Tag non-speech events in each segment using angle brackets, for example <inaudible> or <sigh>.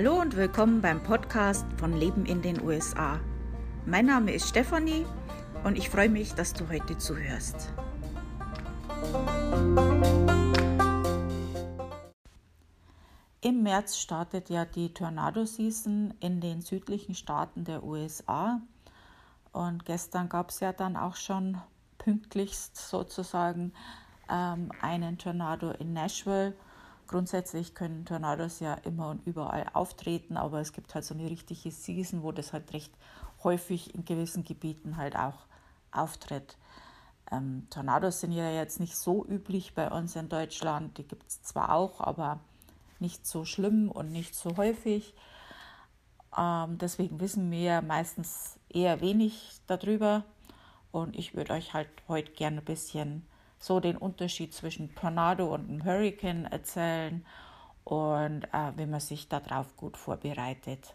Hallo und willkommen beim Podcast von Leben in den USA. Mein Name ist Stefanie und ich freue mich, dass du heute zuhörst. Im März startet ja die Tornado-Season in den südlichen Staaten der USA. Und gestern gab es ja dann auch schon pünktlichst sozusagen ähm, einen Tornado in Nashville. Grundsätzlich können Tornados ja immer und überall auftreten, aber es gibt halt so eine richtige Season, wo das halt recht häufig in gewissen Gebieten halt auch auftritt. Ähm, Tornados sind ja jetzt nicht so üblich bei uns in Deutschland. Die gibt es zwar auch, aber nicht so schlimm und nicht so häufig. Ähm, deswegen wissen wir meistens eher wenig darüber. Und ich würde euch halt heute gerne ein bisschen so den Unterschied zwischen Tornado und einem Hurricane erzählen und äh, wie man sich darauf gut vorbereitet.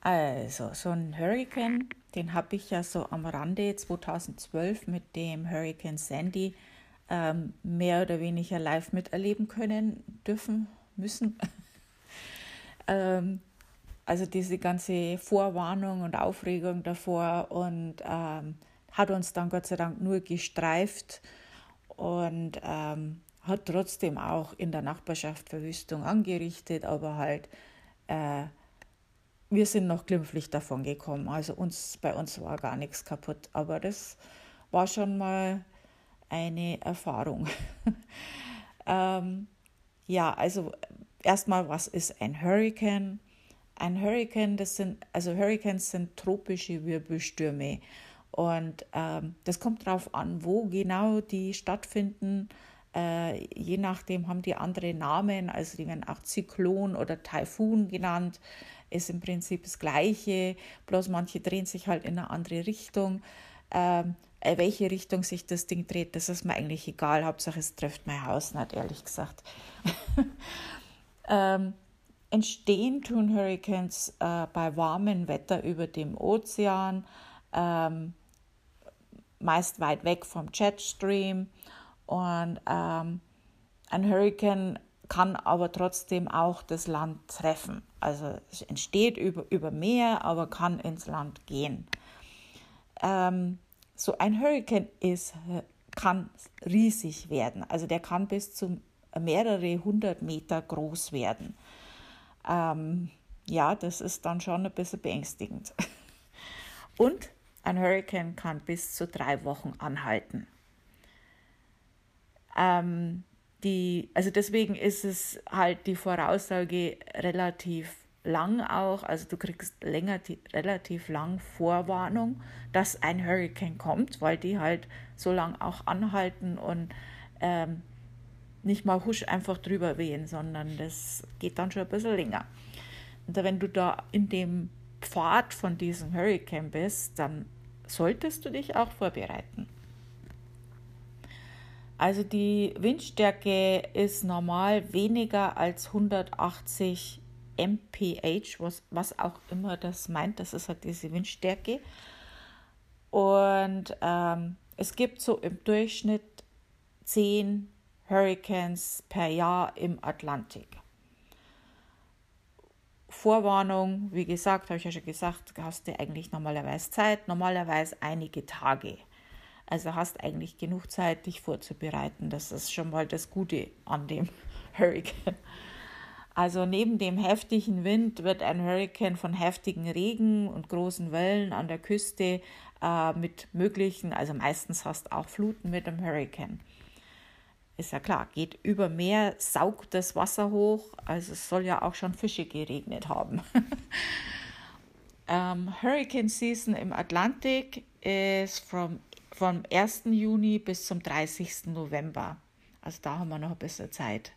Also, so ein Hurricane, den habe ich ja so am Rande 2012 mit dem Hurricane Sandy ähm, mehr oder weniger live miterleben können, dürfen, müssen. <laughs> ähm, also diese ganze Vorwarnung und Aufregung davor und ähm, hat uns dann Gott sei Dank nur gestreift und ähm, hat trotzdem auch in der Nachbarschaft Verwüstung angerichtet, aber halt äh, wir sind noch glimpflich davon gekommen. Also uns, bei uns war gar nichts kaputt. Aber das war schon mal eine Erfahrung. <laughs> ähm, ja, also erstmal, was ist ein Hurricane? Ein Hurricane, das sind, also Hurricanes sind tropische Wirbelstürme. Und ähm, das kommt darauf an, wo genau die stattfinden. Äh, je nachdem haben die andere Namen, also die werden auch Zyklon oder Taifun genannt ist im Prinzip das Gleiche, bloß manche drehen sich halt in eine andere Richtung. Ähm, äh, welche Richtung sich das Ding dreht, das ist mir eigentlich egal. Hauptsache es trifft mein Haus nicht, ehrlich gesagt. <laughs> ähm, entstehen tun Hurricanes äh, bei warmem Wetter über dem Ozean, ähm, meist weit weg vom Jetstream. Und ähm, ein Hurricane kann aber trotzdem auch das Land treffen. Also es entsteht über, über Meer, aber kann ins Land gehen. Ähm, so ein Hurricane ist, kann riesig werden. Also der kann bis zu mehrere hundert Meter groß werden. Ähm, ja, das ist dann schon ein bisschen beängstigend. <laughs> Und ein Hurricane kann bis zu drei Wochen anhalten. Ähm, die, also deswegen ist es halt die Voraussage relativ lang auch, also du kriegst länger, relativ lang Vorwarnung, dass ein Hurricane kommt, weil die halt so lang auch anhalten und ähm, nicht mal husch einfach drüber wehen, sondern das geht dann schon ein bisschen länger. Und wenn du da in dem Pfad von diesem Hurricane bist, dann solltest du dich auch vorbereiten. Also die Windstärke ist normal weniger als 180 mph, was, was auch immer das meint. Das ist halt diese Windstärke. Und ähm, es gibt so im Durchschnitt 10 Hurricanes per Jahr im Atlantik. Vorwarnung, wie gesagt, habe ich ja schon gesagt, hast du eigentlich normalerweise Zeit, normalerweise einige Tage. Also hast eigentlich genug Zeit, dich vorzubereiten. Das ist schon mal das Gute an dem <laughs> Hurricane. Also neben dem heftigen Wind wird ein Hurricane von heftigen Regen und großen Wellen an der Küste äh, mit möglichen, also meistens hast auch Fluten mit dem Hurricane. Ist ja klar, geht über Meer, saugt das Wasser hoch, also es soll ja auch schon Fische geregnet haben. <laughs> ähm, Hurricane Season im Atlantik ist from vom 1. Juni bis zum 30. November. Also da haben wir noch ein bisschen Zeit.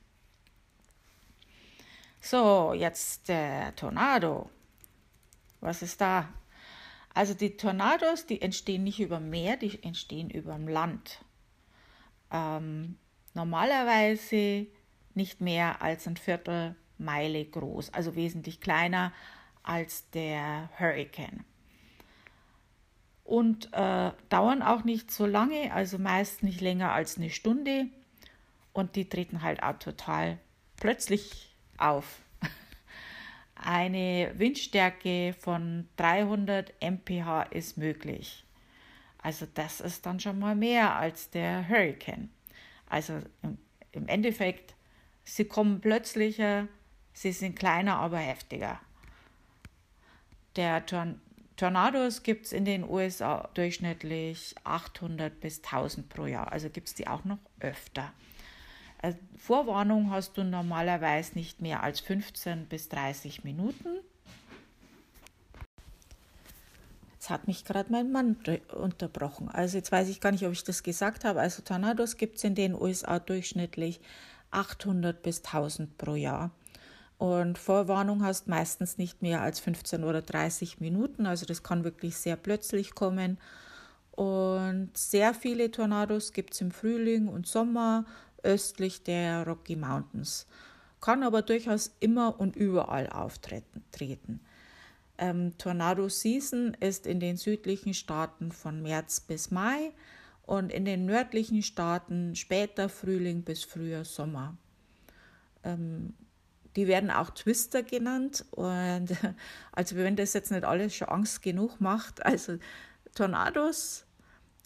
So, jetzt der Tornado. Was ist da? Also die Tornados, die entstehen nicht über Meer, die entstehen über dem Land. Ähm, normalerweise nicht mehr als ein Viertelmeile groß, also wesentlich kleiner als der Hurricane. Und äh, dauern auch nicht so lange, also meist nicht länger als eine Stunde. Und die treten halt auch total plötzlich auf. <laughs> Eine Windstärke von 300 mph ist möglich. Also das ist dann schon mal mehr als der Hurricane. Also im, im Endeffekt, sie kommen plötzlicher, sie sind kleiner, aber heftiger. Der Torn Tornados gibt es in den USA durchschnittlich 800 bis 1000 pro Jahr. Also gibt es die auch noch öfter. Also Vorwarnung hast du normalerweise nicht mehr als 15 bis 30 Minuten. Jetzt hat mich gerade mein Mann unterbrochen. Also jetzt weiß ich gar nicht, ob ich das gesagt habe. Also Tornados gibt es in den USA durchschnittlich 800 bis 1000 pro Jahr. Und Vorwarnung hast meistens nicht mehr als 15 oder 30 Minuten. Also das kann wirklich sehr plötzlich kommen. Und sehr viele Tornados gibt es im Frühling und Sommer östlich der Rocky Mountains. Kann aber durchaus immer und überall auftreten. Ähm, Tornado Season ist in den südlichen Staaten von März bis Mai und in den nördlichen Staaten später Frühling bis früher Sommer. Ähm, die werden auch Twister genannt. Und <laughs> also wenn das jetzt nicht alles schon Angst genug macht, also Tornados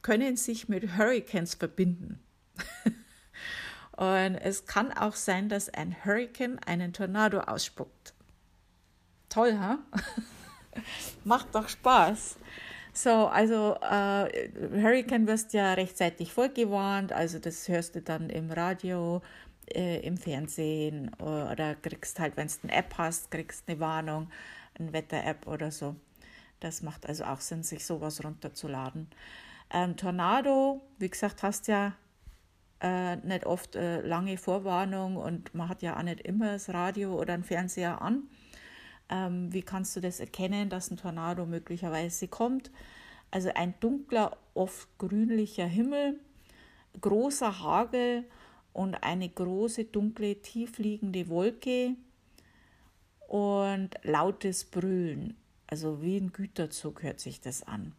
können sich mit Hurricanes verbinden. <laughs> Und es kann auch sein, dass ein Hurricane einen Tornado ausspuckt. Toll, ha? <laughs> Macht doch Spaß. So, also äh, Hurricane wirst ja rechtzeitig vorgewarnt, also das hörst du dann im Radio, äh, im Fernsehen oder kriegst halt, wenn du eine App hast, kriegst eine Warnung, eine Wetter-App oder so. Das macht also auch Sinn, sich sowas runterzuladen. Ähm, Tornado, wie gesagt, hast ja äh, nicht oft äh, lange Vorwarnung und man hat ja auch nicht immer das Radio oder einen Fernseher an. Ähm, wie kannst du das erkennen, dass ein Tornado möglicherweise kommt? Also ein dunkler, oft grünlicher Himmel, großer Hagel und eine große, dunkle, tiefliegende Wolke und lautes Brüllen. Also wie ein Güterzug hört sich das an.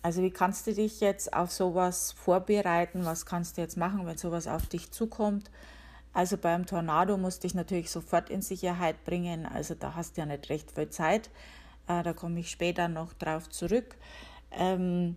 Also wie kannst du dich jetzt auf sowas vorbereiten? Was kannst du jetzt machen, wenn sowas auf dich zukommt? Also beim Tornado musst du dich natürlich sofort in Sicherheit bringen. Also da hast du ja nicht recht viel Zeit. Äh, da komme ich später noch drauf zurück. Ähm,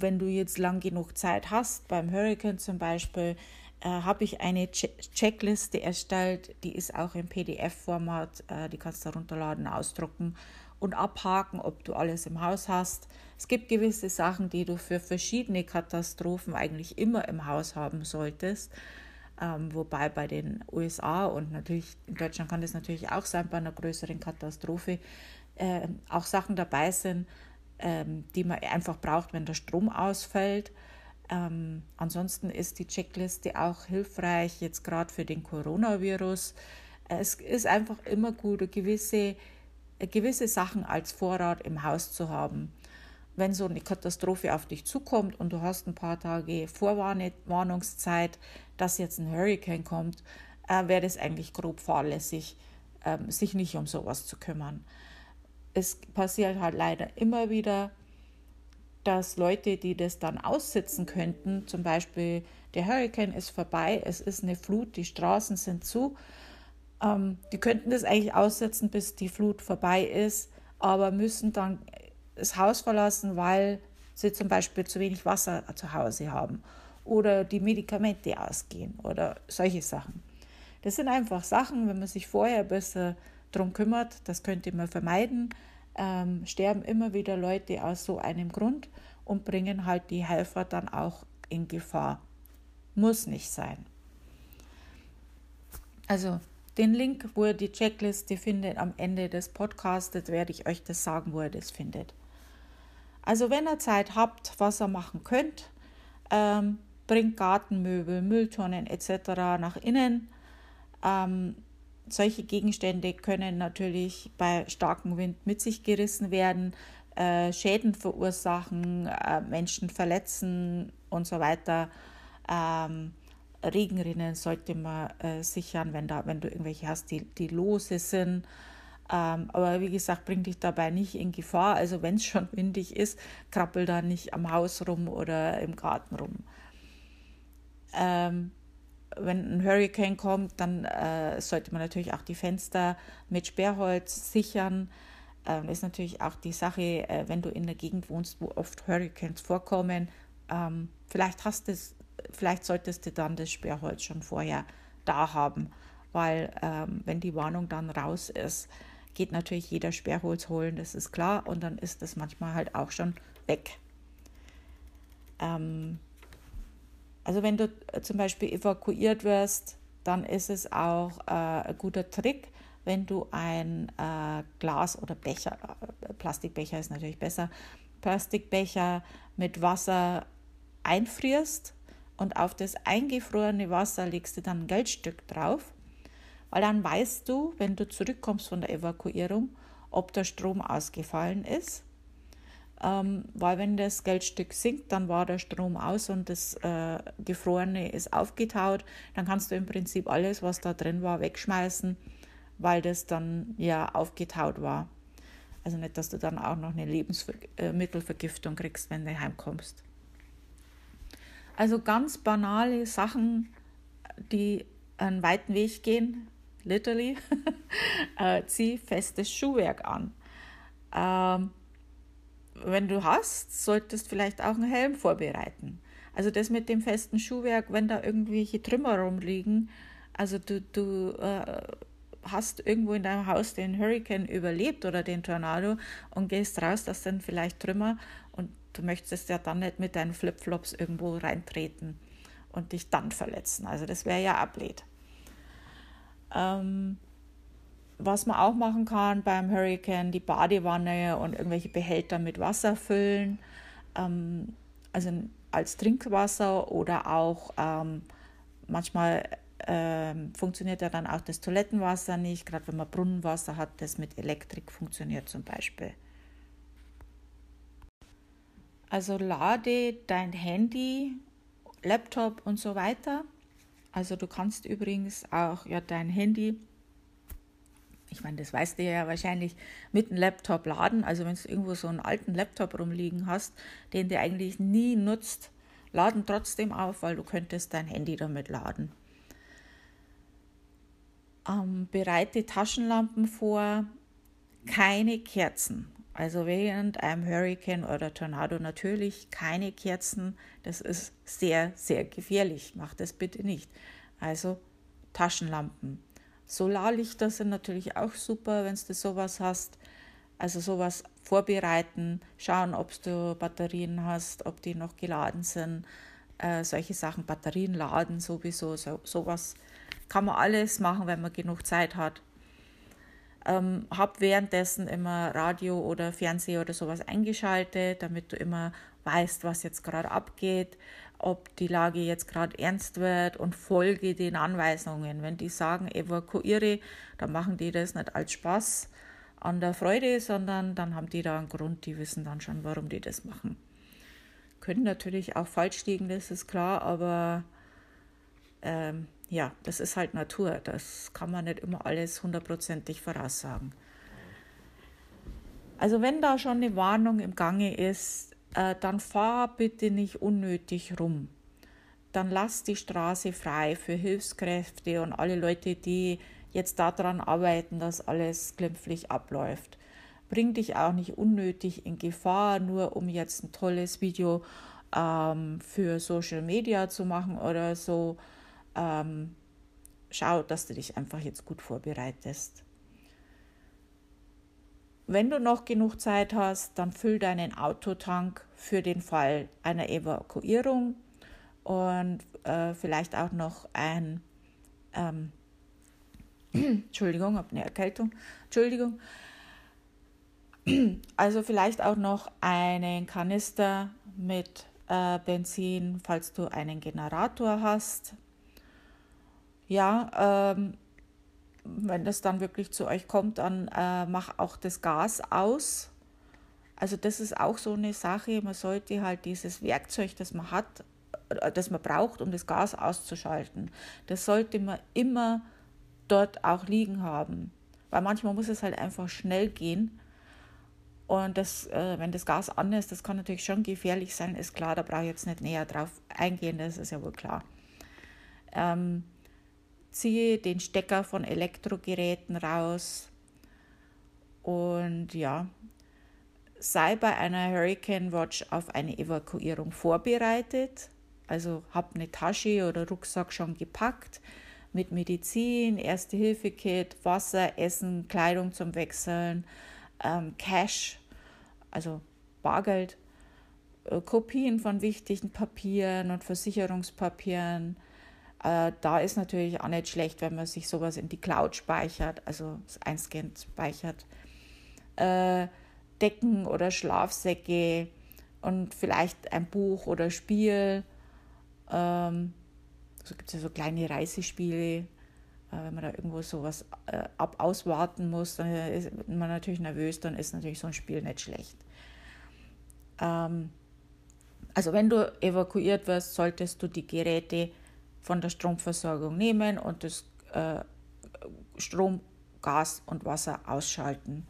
wenn du jetzt lang genug Zeit hast, beim Hurricane zum Beispiel, äh, habe ich eine Che Checkliste erstellt, die ist auch im PDF-Format, äh, die kannst du runterladen, ausdrucken und abhaken, ob du alles im Haus hast. Es gibt gewisse Sachen, die du für verschiedene Katastrophen eigentlich immer im Haus haben solltest. Ähm, wobei bei den USA und natürlich in Deutschland kann das natürlich auch sein, bei einer größeren Katastrophe äh, auch Sachen dabei sind, ähm, die man einfach braucht, wenn der Strom ausfällt. Ähm, ansonsten ist die Checkliste auch hilfreich, jetzt gerade für den Coronavirus. Es ist einfach immer gut, gewisse, gewisse Sachen als Vorrat im Haus zu haben. Wenn so eine Katastrophe auf dich zukommt und du hast ein paar Tage Vorwarnungszeit, dass jetzt ein Hurricane kommt, äh, wäre es eigentlich grob fahrlässig, äh, sich nicht um sowas zu kümmern es passiert halt leider immer wieder, dass Leute, die das dann aussitzen könnten, zum Beispiel der Hurricane ist vorbei, es ist eine Flut, die Straßen sind zu, ähm, die könnten das eigentlich aussitzen, bis die Flut vorbei ist, aber müssen dann das Haus verlassen, weil sie zum Beispiel zu wenig Wasser zu Hause haben oder die Medikamente ausgehen oder solche Sachen. Das sind einfach Sachen, wenn man sich vorher besser darum kümmert, das könnte man vermeiden, ähm, sterben immer wieder Leute aus so einem Grund und bringen halt die Helfer dann auch in Gefahr. Muss nicht sein. Also den Link, wo ihr die Checkliste findet am Ende des Podcasts, werde ich euch das sagen, wo ihr das findet. Also wenn ihr Zeit habt, was ihr machen könnt, ähm, bringt Gartenmöbel, Mülltonnen etc. nach innen. Ähm, solche Gegenstände können natürlich bei starkem Wind mit sich gerissen werden, äh, Schäden verursachen, äh, Menschen verletzen und so weiter. Ähm, Regenrinnen sollte man äh, sichern, wenn, da, wenn du irgendwelche hast, die, die lose sind. Ähm, aber wie gesagt, bring dich dabei nicht in Gefahr. Also wenn es schon <laughs> windig ist, krabbel da nicht am Haus rum oder im Garten rum. Ähm, wenn ein Hurricane kommt, dann äh, sollte man natürlich auch die Fenster mit Sperrholz sichern. Ähm, ist natürlich auch die Sache, äh, wenn du in der Gegend wohnst, wo oft Hurricanes vorkommen. Ähm, vielleicht hast es, vielleicht solltest du dann das Sperrholz schon vorher da haben, weil ähm, wenn die Warnung dann raus ist, geht natürlich jeder Sperrholz holen, das ist klar, und dann ist das manchmal halt auch schon weg. Ähm, also wenn du äh, zum Beispiel evakuiert wirst, dann ist es auch äh, ein guter Trick, wenn du ein äh, Glas oder Becher, äh, Plastikbecher ist natürlich besser, Plastikbecher mit Wasser einfrierst und auf das eingefrorene Wasser legst du dann ein Geldstück drauf, weil dann weißt du, wenn du zurückkommst von der Evakuierung, ob der Strom ausgefallen ist ähm, weil wenn das Geldstück sinkt, dann war der Strom aus und das äh, Gefrorene ist aufgetaut, dann kannst du im Prinzip alles, was da drin war, wegschmeißen, weil das dann ja aufgetaut war. Also nicht, dass du dann auch noch eine Lebensmittelvergiftung kriegst, wenn du heimkommst. Also ganz banale Sachen, die einen weiten Weg gehen, literally, <laughs> äh, zieh festes Schuhwerk an. Ähm, wenn du hast, solltest vielleicht auch einen Helm vorbereiten. Also das mit dem festen Schuhwerk, wenn da irgendwelche Trümmer rumliegen, also du, du äh, hast irgendwo in deinem Haus den Hurricane überlebt oder den Tornado und gehst raus, das sind vielleicht Trümmer und du möchtest ja dann nicht mit deinen Flipflops irgendwo reintreten und dich dann verletzen. Also das wäre ja ablehnt. Ähm, was man auch machen kann beim Hurricane, die Badewanne und irgendwelche Behälter mit Wasser füllen, ähm, also als Trinkwasser oder auch ähm, manchmal ähm, funktioniert ja dann auch das Toilettenwasser nicht, gerade wenn man Brunnenwasser hat, das mit Elektrik funktioniert zum Beispiel. Also lade dein Handy, Laptop und so weiter. Also du kannst übrigens auch ja dein Handy ich meine, das weißt du ja wahrscheinlich, mit einem Laptop laden. Also wenn du irgendwo so einen alten Laptop rumliegen hast, den du eigentlich nie nutzt, laden trotzdem auf, weil du könntest dein Handy damit laden. Ähm, bereite Taschenlampen vor, keine Kerzen. Also während einem Hurricane oder Tornado natürlich keine Kerzen. Das ist sehr, sehr gefährlich. Mach das bitte nicht. Also Taschenlampen. Solarlichter sind natürlich auch super, wenn du sowas hast. Also sowas vorbereiten, schauen, ob du Batterien hast, ob die noch geladen sind. Äh, solche Sachen, Batterien laden sowieso, so, sowas kann man alles machen, wenn man genug Zeit hat. Ähm, hab währenddessen immer Radio oder Fernseher oder sowas eingeschaltet, damit du immer weißt, was jetzt gerade abgeht ob die Lage jetzt gerade ernst wird und folge den Anweisungen. Wenn die sagen, evakuiere, dann machen die das nicht als Spaß an der Freude, sondern dann haben die da einen Grund, die wissen dann schon, warum die das machen. Können natürlich auch falsch liegen, das ist klar, aber ähm, ja, das ist halt Natur. Das kann man nicht immer alles hundertprozentig voraussagen. Also wenn da schon eine Warnung im Gange ist, äh, dann fahr bitte nicht unnötig rum. Dann lass die Straße frei für Hilfskräfte und alle Leute, die jetzt daran arbeiten, dass alles glimpflich abläuft. Bring dich auch nicht unnötig in Gefahr, nur um jetzt ein tolles Video ähm, für Social Media zu machen oder so. Ähm, schau, dass du dich einfach jetzt gut vorbereitest. Wenn du noch genug Zeit hast, dann füll deinen Autotank für den Fall einer Evakuierung und äh, vielleicht auch noch ein, ähm, <clears throat> Entschuldigung, habe eine Erkältung, Entschuldigung, <clears throat> also vielleicht auch noch einen Kanister mit äh, Benzin, falls du einen Generator hast. Ja, ähm, wenn das dann wirklich zu euch kommt, dann äh, mach auch das Gas aus. Also das ist auch so eine Sache, man sollte halt dieses Werkzeug, das man hat, äh, das man braucht, um das Gas auszuschalten, das sollte man immer dort auch liegen haben. Weil manchmal muss es halt einfach schnell gehen. Und das, äh, wenn das Gas an ist, das kann natürlich schon gefährlich sein, ist klar, da brauche ich jetzt nicht näher drauf eingehen, das ist ja wohl klar. Ähm, ziehe den Stecker von Elektrogeräten raus und ja, sei bei einer Hurricane Watch auf eine Evakuierung vorbereitet. Also hab eine Tasche oder Rucksack schon gepackt mit Medizin, Erste-Hilfe-Kit, Wasser, Essen, Kleidung zum Wechseln, ähm, Cash, also Bargeld, äh, Kopien von wichtigen Papieren und Versicherungspapieren, äh, da ist natürlich auch nicht schlecht, wenn man sich sowas in die Cloud speichert, also einscannt speichert. Äh, Decken oder Schlafsäcke und vielleicht ein Buch oder Spiel. Ähm, so gibt es ja so kleine Reisespiele. Äh, wenn man da irgendwo sowas äh, ab auswarten muss, dann ist man natürlich nervös, dann ist natürlich so ein Spiel nicht schlecht. Ähm, also wenn du evakuiert wirst, solltest du die Geräte von der Stromversorgung nehmen und das äh, Strom, Gas und Wasser ausschalten.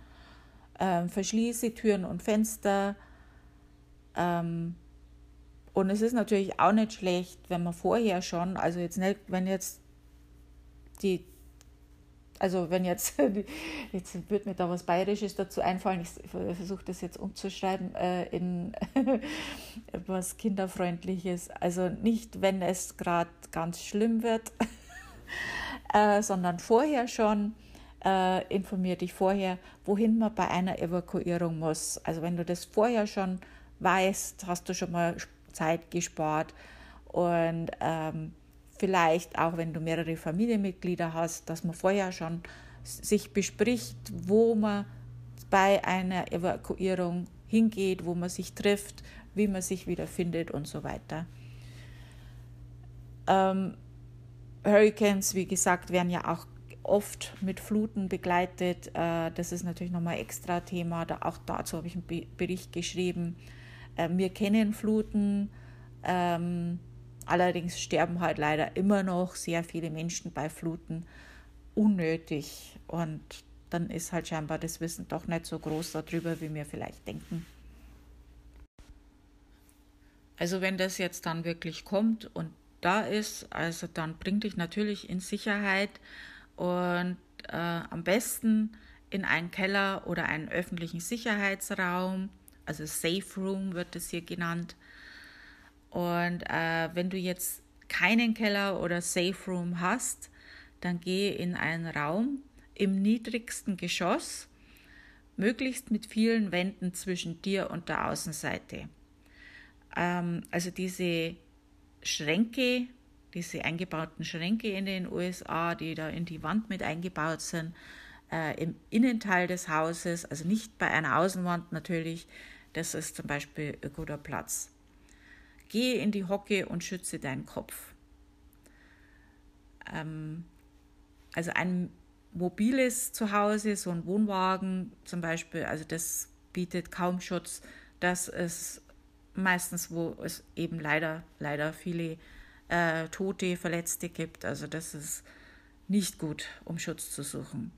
Ähm, verschließe Türen und Fenster. Ähm, und es ist natürlich auch nicht schlecht, wenn man vorher schon, also jetzt nicht, wenn jetzt die also wenn jetzt, <laughs> jetzt wird mir da was Bayerisches dazu einfallen, ich versuche das jetzt umzuschreiben äh, in <laughs> was Kinderfreundliches. Also nicht, wenn es gerade ganz schlimm wird, <laughs> äh, sondern vorher schon. Äh, informier dich vorher, wohin man bei einer Evakuierung muss. Also wenn du das vorher schon weißt, hast du schon mal Zeit gespart und ähm, vielleicht auch, wenn du mehrere Familienmitglieder hast, dass man vorher schon sich bespricht, wo man bei einer Evakuierung hingeht, wo man sich trifft, wie man sich wiederfindet und so weiter. Ähm, Hurricanes, wie gesagt, werden ja auch oft mit Fluten begleitet. Äh, das ist natürlich nochmal extra Thema. Da, auch dazu habe ich einen Bericht geschrieben. Äh, wir kennen Fluten. Ähm, Allerdings sterben halt leider immer noch sehr viele Menschen bei Fluten unnötig und dann ist halt scheinbar das Wissen doch nicht so groß darüber, wie wir vielleicht denken. Also wenn das jetzt dann wirklich kommt und da ist, also dann bring dich natürlich in Sicherheit und äh, am besten in einen Keller oder einen öffentlichen Sicherheitsraum, also Safe Room wird es hier genannt. Und äh, wenn du jetzt keinen Keller oder Safe Room hast, dann gehe in einen Raum im niedrigsten Geschoss, möglichst mit vielen Wänden zwischen dir und der Außenseite. Ähm, also diese Schränke, diese eingebauten Schränke in den USA, die da in die Wand mit eingebaut sind, äh, im Innenteil des Hauses, also nicht bei einer Außenwand natürlich, das ist zum Beispiel ein guter Platz. Gehe in die Hocke und schütze deinen Kopf. Ähm, also ein mobiles Zuhause, so ein Wohnwagen zum Beispiel, also das bietet kaum Schutz. Das ist meistens, wo es eben leider, leider viele äh, Tote, Verletzte gibt. Also das ist nicht gut, um Schutz zu suchen.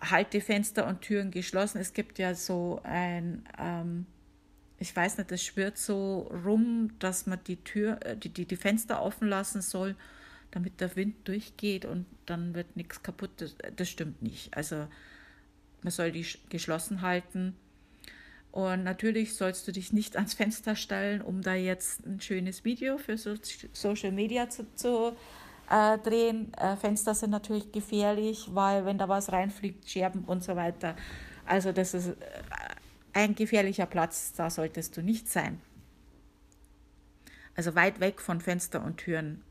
Halte Fenster und Türen geschlossen. Es gibt ja so ein ähm, ich weiß nicht, das schwirrt so rum, dass man die Tür, äh, die, die, die Fenster offen lassen soll, damit der Wind durchgeht und dann wird nichts kaputt. Das, das stimmt nicht. Also man soll die geschlossen halten. Und natürlich sollst du dich nicht ans Fenster stellen, um da jetzt ein schönes Video für so Social Media zu, zu äh, drehen. Äh, Fenster sind natürlich gefährlich, weil wenn da was reinfliegt, Scherben und so weiter. Also das ist äh, ein gefährlicher Platz, da solltest du nicht sein. Also weit weg von Fenster und Türen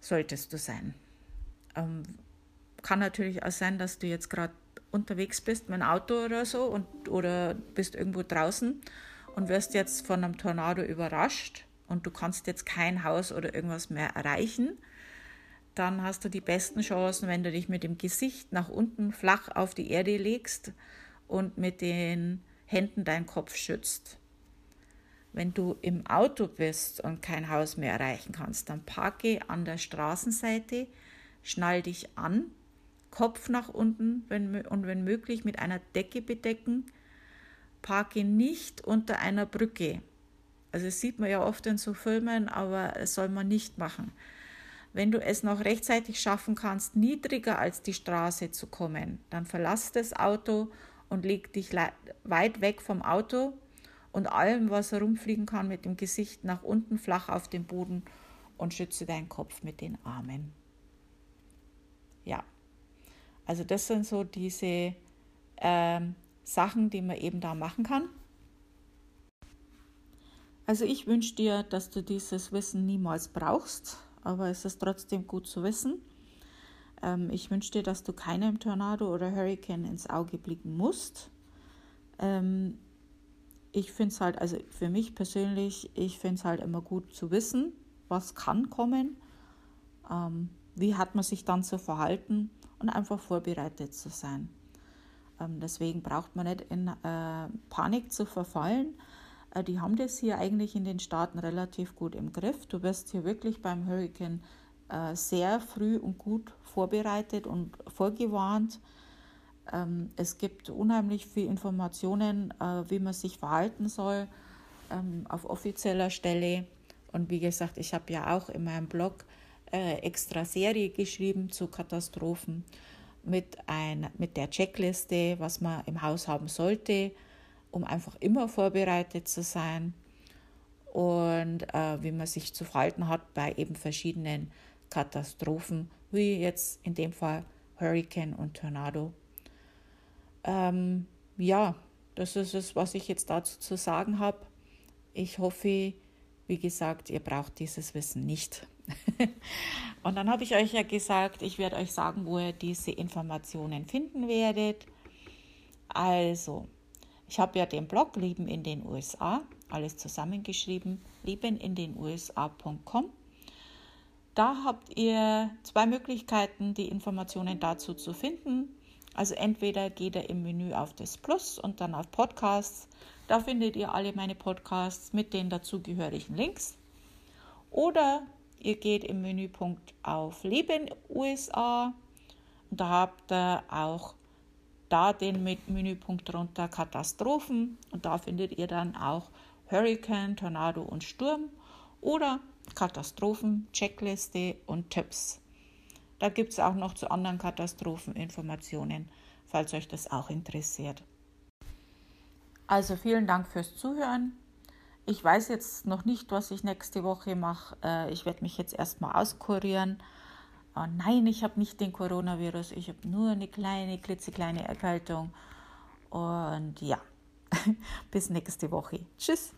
solltest du sein. Ähm, kann natürlich auch sein, dass du jetzt gerade unterwegs bist mit dem Auto oder so und, oder bist irgendwo draußen und wirst jetzt von einem Tornado überrascht und du kannst jetzt kein Haus oder irgendwas mehr erreichen, dann hast du die besten Chancen, wenn du dich mit dem Gesicht nach unten flach auf die Erde legst und mit den Händen deinen Kopf schützt. Wenn du im Auto bist und kein Haus mehr erreichen kannst, dann parke an der Straßenseite, schnall dich an, Kopf nach unten wenn, und wenn möglich mit einer Decke bedecken. Parke nicht unter einer Brücke. Also das sieht man ja oft in so Filmen, aber das soll man nicht machen. Wenn du es noch rechtzeitig schaffen kannst, niedriger als die Straße zu kommen, dann verlass das Auto und leg dich weit weg vom Auto und allem, was herumfliegen kann, mit dem Gesicht nach unten flach auf den Boden und schütze deinen Kopf mit den Armen. Ja, also das sind so diese ähm, Sachen, die man eben da machen kann. Also ich wünsche dir, dass du dieses Wissen niemals brauchst, aber es ist trotzdem gut zu wissen. Ähm, ich wünsche dir, dass du keinem Tornado oder Hurricane ins Auge blicken musst. Ähm, ich finde es halt, also für mich persönlich, ich finde es halt immer gut zu wissen, was kann kommen, ähm, wie hat man sich dann zu verhalten und einfach vorbereitet zu sein. Ähm, deswegen braucht man nicht in äh, Panik zu verfallen. Äh, die haben das hier eigentlich in den Staaten relativ gut im Griff. Du wirst hier wirklich beim Hurricane sehr früh und gut vorbereitet und vorgewarnt. Ähm, es gibt unheimlich viele Informationen, äh, wie man sich verhalten soll ähm, auf offizieller Stelle. Und wie gesagt, ich habe ja auch in meinem Blog äh, extra Serie geschrieben zu Katastrophen mit, ein, mit der Checkliste, was man im Haus haben sollte, um einfach immer vorbereitet zu sein und äh, wie man sich zu verhalten hat bei eben verschiedenen Katastrophen, wie jetzt in dem Fall Hurricane und Tornado. Ähm, ja, das ist es, was ich jetzt dazu zu sagen habe. Ich hoffe, wie gesagt, ihr braucht dieses Wissen nicht. <laughs> und dann habe ich euch ja gesagt, ich werde euch sagen, wo ihr diese Informationen finden werdet. Also, ich habe ja den Blog Leben in den USA, alles zusammengeschrieben, lebenindenusa.com. Da habt ihr zwei Möglichkeiten, die Informationen dazu zu finden. Also entweder geht ihr im Menü auf das Plus und dann auf Podcasts. Da findet ihr alle meine Podcasts mit den dazugehörigen Links. Oder ihr geht im Menüpunkt auf Leben USA. Und da habt ihr auch da den Menüpunkt drunter Katastrophen. Und da findet ihr dann auch Hurricane, Tornado und Sturm oder Katastrophen, Checkliste und Tipps. Da gibt es auch noch zu anderen Katastrophen Informationen, falls euch das auch interessiert. Also vielen Dank fürs Zuhören. Ich weiß jetzt noch nicht, was ich nächste Woche mache. Äh, ich werde mich jetzt erstmal auskurieren. Oh nein, ich habe nicht den Coronavirus. Ich habe nur eine kleine, klitzekleine Erkältung. Und ja, <laughs> bis nächste Woche. Tschüss.